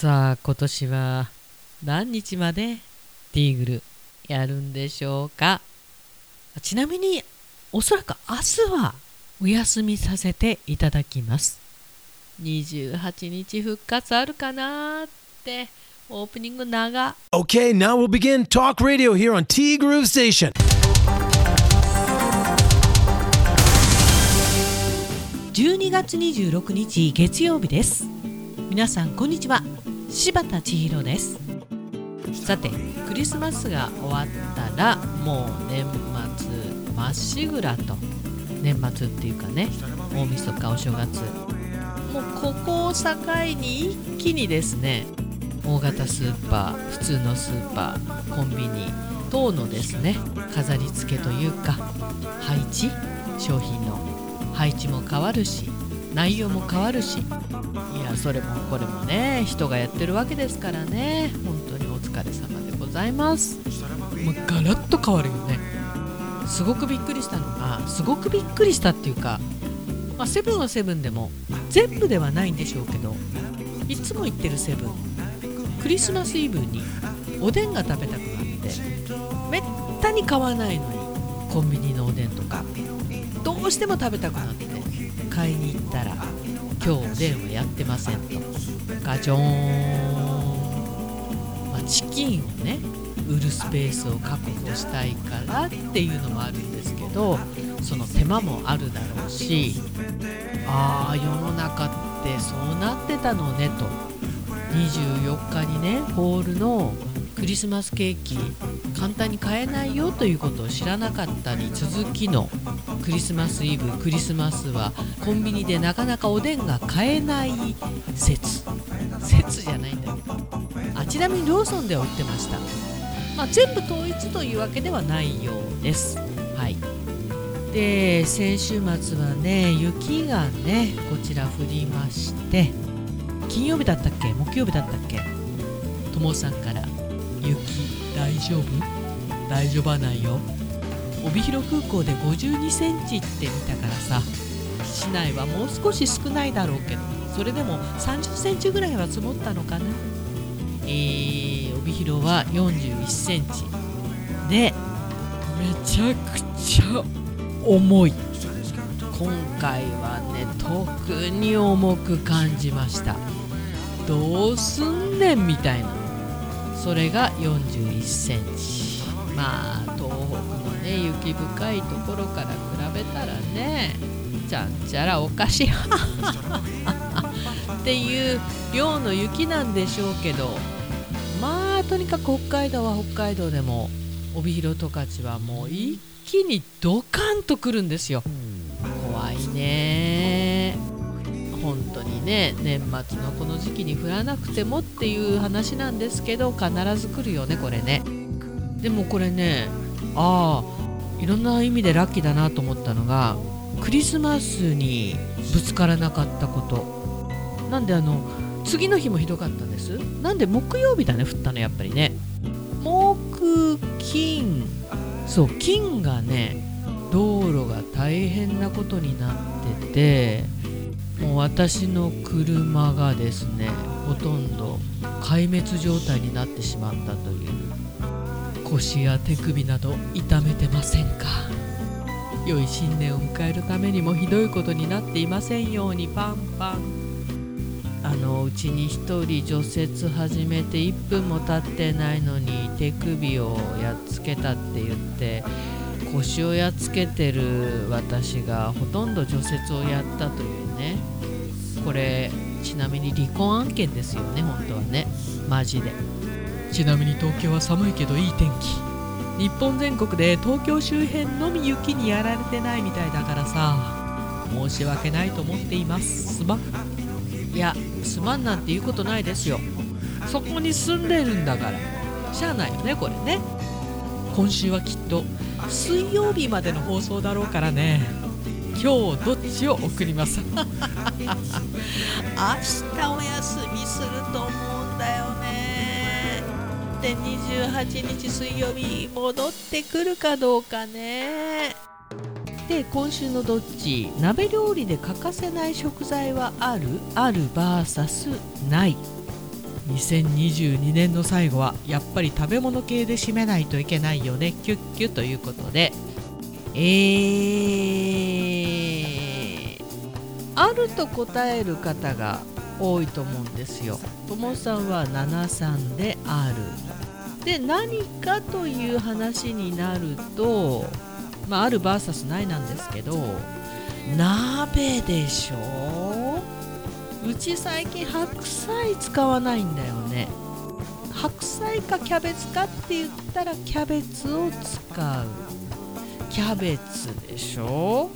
さあ今年は何日までティーグルやるんでしょうか？ちなみにおそらく明日はお休みさせていただきます。28日復活あるかなってオープニング長。Okay, now we'll begin Talk Radio here on T Groove Station. 12月26日月曜日です。皆さんこんにちは柴田千尋です。さてクリスマスが終わったらもう年末まっしぐらと。年末っていうかね大晦日お正月。もうここを境に一気にですね大型スーパー普通のスーパーコンビニ等のですね飾り付けというか配置商品の配置も変わるし内容も変わるし。いやそれもこれもね人がやってるわけですからね。本当にお疲れ様でございます。もうガラッと変わるよね。すごくびっくりしたのがすごくびっくりしたっていうか、まあ、セブンはセブンでも全部ではないんでしょうけどいつも行ってるセブンクリスマスイブにおでんが食べたくなってめったに買わないのにコンビニのおでんとかどうしても食べたくなって買いに行ったら「今日おでんはやってません」と。ガチョーン、まあ、チキンをね売るスペースを確保したいからっていうのもあるんですけどその手間もあるだろうしああ世の中ってそうなってたのねと。24日にねホールのクリスマスケーキ簡単に買えないよということを知らなかったに続きのクリスマスイブクリスマスはコンビニでなかなかおでんが買えない説。説じゃないんだけど。あちなみにローソンでは売ってました、まあ、全部統一というわけではないようです。はい。で先週末はね雪がねこちら降りまして。金曜日だったっけ？木曜日だったっけ？ともさんから「雪大丈夫大丈夫はないよ」帯広空港で52センチって見たからさ市内はもう少し少ないだろうけどそれでも30センチぐらいは積もったのかなえー、帯広は41センチでめちゃくちゃ重い今回はね特に重く感じましたどうすんねんみたいなそれが41センチ。まあ東北のね雪深いところから比べたらねちゃんちゃらおかしいっていう量の雪なんでしょうけどまあとにかく北海道は北海道でも帯広十勝はもう一気にドカンとくるんですよ。怖いね。本当にね年末のこの時期に降らなくてもっていう話なんですけど必ず来るよねこれね。でもこれねああいろんな意味でラッキーだなと思ったのがクリスマスにぶつからなかったこと。なんであの次の日もひどかったんです。なんで木曜日だね降ったのやっぱりね。木金。そう金がね道路が大変なことになっててもう私の車がですねほとんど壊滅状態になってしまったという腰や手首など痛めてませんか？良い新年を迎えるためにもひどいことになっていませんようにパンパン。あのうちに1人除雪始めて1分も経ってないのに手首をやっつけたって言って腰をやっつけてる私がほとんど除雪をやったというね。これちなみに離婚案件ですよね本当はね。マジで。ちなみに東京は寒いけどいい天気。日本全国で東京周辺のみ雪にやられてないみたいだからさ。申し訳ないと思っています。すまん。いやすまんなんて言うことないですよ。そこに住んでるんだから。しゃあないよねこれね。今週はきっと水曜日までの放送だろうからね。今日どっちを送ります？明日お休みすると思うんだよね。で28日水曜日戻ってくるかどうかね。で今週のどっち？鍋料理で欠かせない食材はある？ある VS ない。2022年の最後はやっぱり食べ物系で締めないといけないよね。キュッキュということで。えー、あると答える方が多いと思うんですよ。ともさんは73である。で何かという話になると、まあ、ある VS ないなんですけど鍋でしょ？うち最近白菜使わないんだよね白菜かキャベツかって言ったらキャベツを使うキャベツでしょ？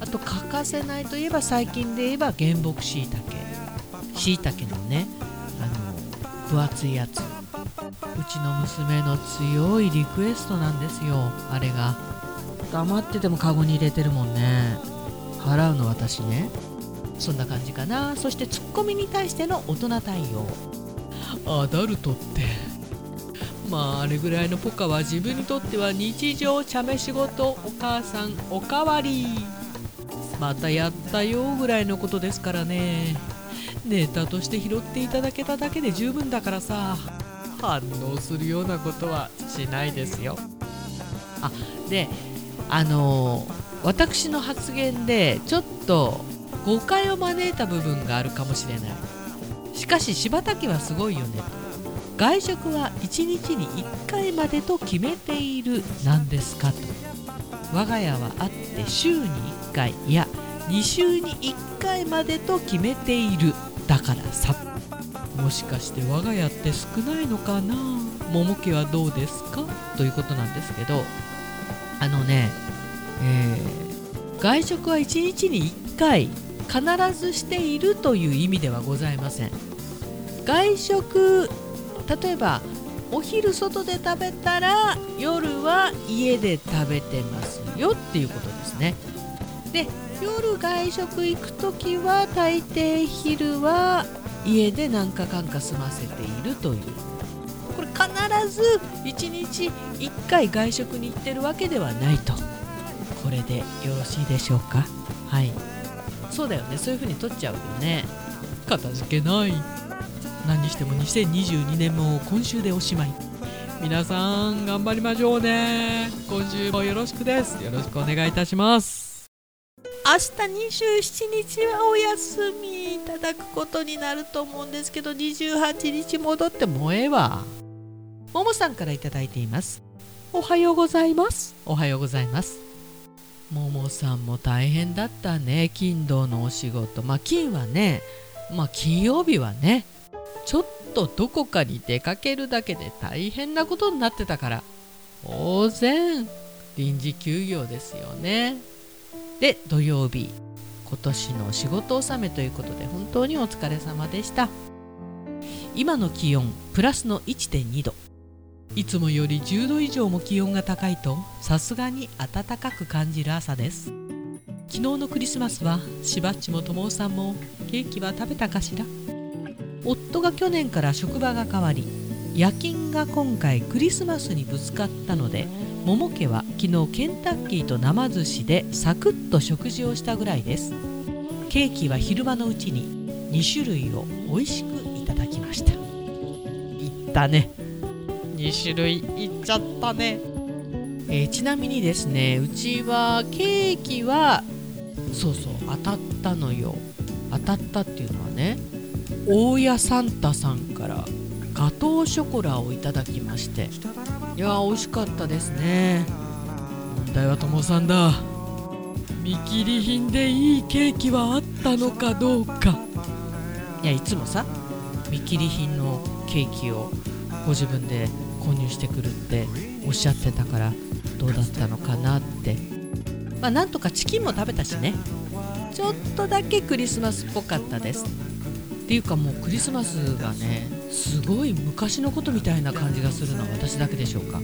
あと欠かせないといえば最近で言えば原木しいたけしいたけのねあの分厚いやつ。うちの娘の強いリクエストなんですよ。あれが。黙っててもカゴに入れてるもんね。払うの私ね。そんな感じかな。そしてツッコミに対しての大人対応。アダルトって。まああれぐらいのポカは自分にとっては日常茶目仕事お母さんおかわり。またやったよぐらいのことですからね。ネタとして拾っていただけただけで十分だからさ。反応するようなことはしないですよ。あであの私の発言でちょっと誤解を招いた部分があるかもしれない。しかし柴田家はすごいよね。と外食は1日に1回までと決めているなんですかと。我が家はあって週に回いや2週に1回までと決めている。だからさもしかして我が家って少ないのかな？桃家はどうですか？ということなんですけどあのね、えー、外食は1日に1回必ずしているという意味ではございません。外食例えばお昼外で食べたら夜は家で食べてますよっていうことですね。で夜外食行く時は大抵昼は家で何かかんか済ませているという。これ必ず1日1回外食に行ってるわけではないと。これでよろしいでしょうか？はい。そうだよね。そういう風に取っちゃうよね。片付けない。何にしても2022年も今週でおしまい。皆さん頑張りましょうね。今週もよろしくです。よろしくお願いいたします。27日はお休みいただくことになると思うんですけど28日戻ってもええわ。ももさんから頂いています。おはようございます。おはようございます。ももさんも大変だったね。金土のお仕事。まあ金はねまあ金曜日はねちょっとどこかに出かけるだけで大変なことになってたから当然臨時休業ですよねで土曜日今年の仕事納めということで本当にお疲れ様でした。今の気温プラスの1.2度。いつもより10度以上も気温が高いとさすがに暖かく感じる朝です。昨日のクリスマスはしばっちもともさんもケーキは食べたかしら？夫が去年から職場が変わり夜勤が今回クリスマスにぶつかったので桃家は昨日ケンタッキーと生寿司でサクッと食事をしたぐらいです。ケーキは昼間のうちに2種類を美味しくいただきました。いったね。2種類いっちゃったね、えー、ちなみにですねうちはケーキはそうそう当たったのよ。当たったっていうのはね大家サンタさんからガトーショコラをいただきましていや美味しかったですね。問題はともさんだ。見切り品でいいケーキはあったのかどうか。いやいつもさ見切り品のケーキをご自分で購入してくるっておっしゃってたからどうだったのかなって。まあなんとかチキンも食べたしね。ちょっとだけクリスマスっぽかったです。っていうかもうクリスマスがねすごい昔のことみたいな感じがするのは私だけでしょうか。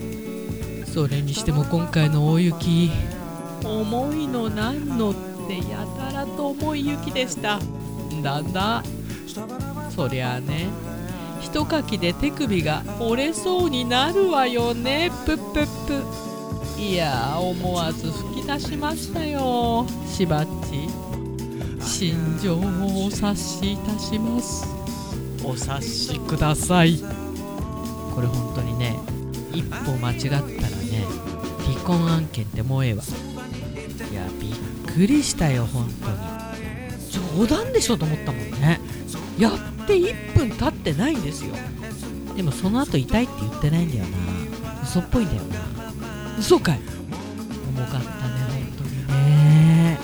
それにしても今回の大雪重いのなんのってやたらと重い雪でした。だんだそりゃあね。一かきで手首が折れそうになるわよね。プップップ。いや思わず吹き出しましたよ。しばっち。心情をお察しいたします。お察しください。これ本当にね一歩間違ったらね離婚案件ってもうええわ。いやびっくりしたよ本当に。冗談でしょと思ったもんね。やって1分経ってないんですよ。でもその後痛いって言ってないんだよな。嘘っぽいんだよな。嘘かい。重かったね本当にね。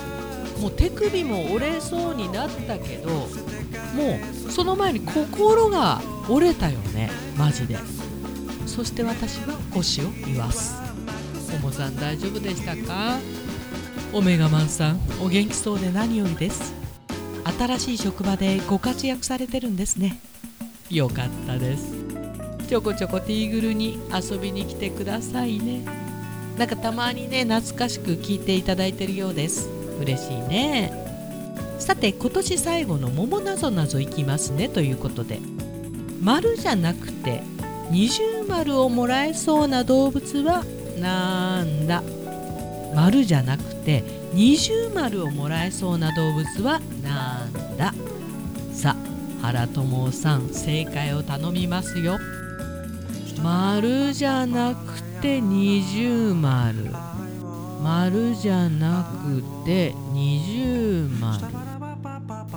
もう手首も折れそうになったけどもうその前に心が折れたよね。マジで。そして私は腰を言わす。ももさん大丈夫でしたか？オメガマンさんお元気そうで何よりです。新しい職場でご活躍されてるんですね。よかったです。ちょこちょこティーグルに遊びに来てくださいね。なんかたまにね懐かしく聞いていただいてるようです。嬉しいね。さて今年最後の桃なぞなぞいきますねということで丸じゃなくて二重丸をもらえそうな動物はなんだ？丸じゃなくて二重丸をもらえそうな動物はなんだ？さあ原友さん正解を頼みますよ。丸じゃなくて二重丸。丸じゃなくて二重丸。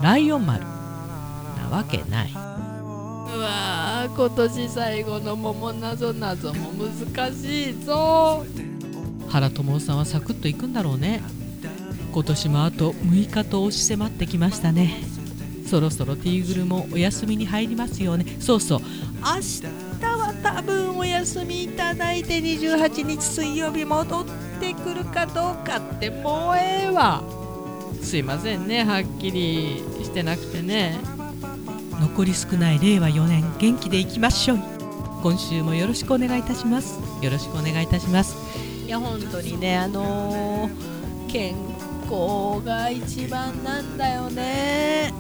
ライオン丸。なわけない。うわー今年最後の桃なぞなぞも難しいぞ。原友さんはサクッといくんだろうね。今年もあと6日と押し迫ってきましたね。そろそろティーグルもお休みに入りますよね。そうそう。明日は多分お休みいただいて28日水曜日戻ってくるかどうかってもうええわすいませんね。はっきりしてなくてね。残り少ない令和4年元気でいきましょう。今週もよろしくお願いいたします。よろしくお願いいたします。いや本当にねあのー、健康が一番なんだよね。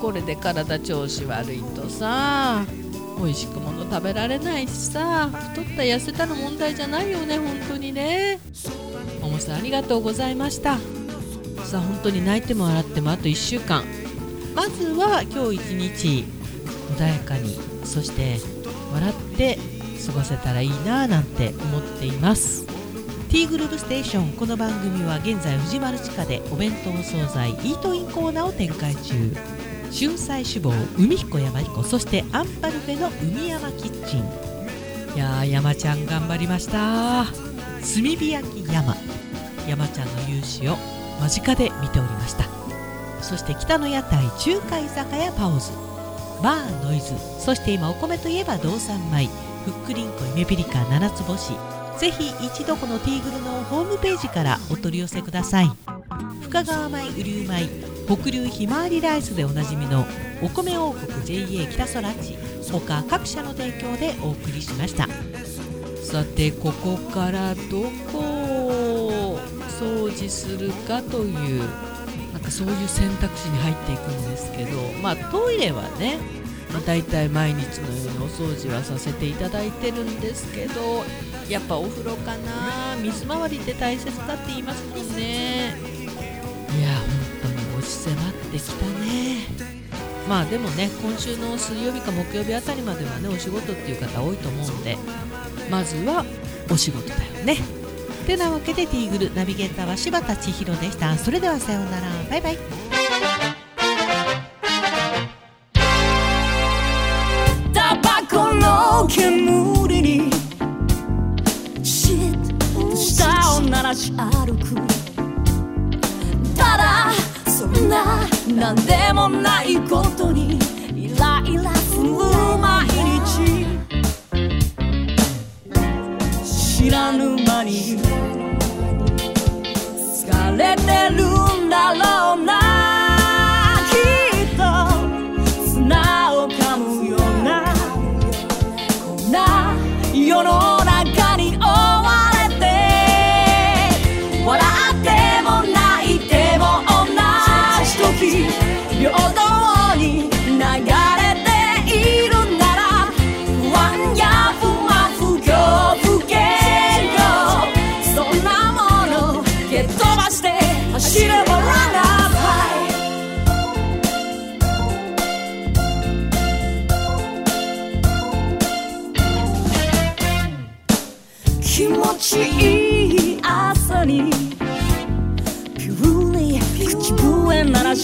これで体調子悪いとさ美味しくもの食べられないしさ太った痩せたの問題じゃないよね本当にね。ももさんありがとうございましたさあ本当に泣いても笑ってもあと1週間。まずは今日一日穏やかにそして笑って過ごせたらいいなぁなんて思っています。T グループステーションこの番組は現在藤丸地下でお弁当惣菜イートインコーナーを展開中。春菜志望海彦山彦そしてアンパルフェの海山キッチン。いやー山ちゃん頑張りました炭火焼き山。山ちゃんの勇姿を間近で見ておりました。そして北の屋台中華居酒屋パオズ。バーノイズ。そして今お米といえば道産米。ふっくりんこゆめぴりか七つ星。ぜひ一度このティーグルのホームページからお取り寄せください。深川米雨竜米。北流ひまわりライスでおなじみのお米王国 JA 北空地他各社の提供でお送りしました。さてここからどこ掃除するかというなんかそういう選択肢に入っていくんですけどまあトイレはねまあ、大体毎日のようにお掃除はさせていただいてるんですけどやっぱお風呂かな水回りって大切だって言いますもんね。いや本当に押し迫ってきたね。まあでもね今週の水曜日か木曜日あたりまではねお仕事っていう方多いと思うんでまずはお仕事だよねてなわけでティーグルナビゲーターは柴田千尋でした。それではさようなら。バイバイ。タバコの煙に舌を鳴らし歩く。ただそんな何でもないことに。ぬ間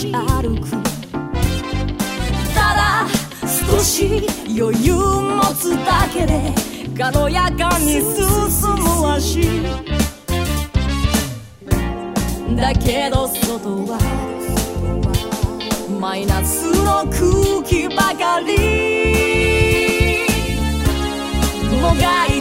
し歩くただ少し余裕持つだけで軽やかに進む足だけど外はマイナスの空気ばかりもがい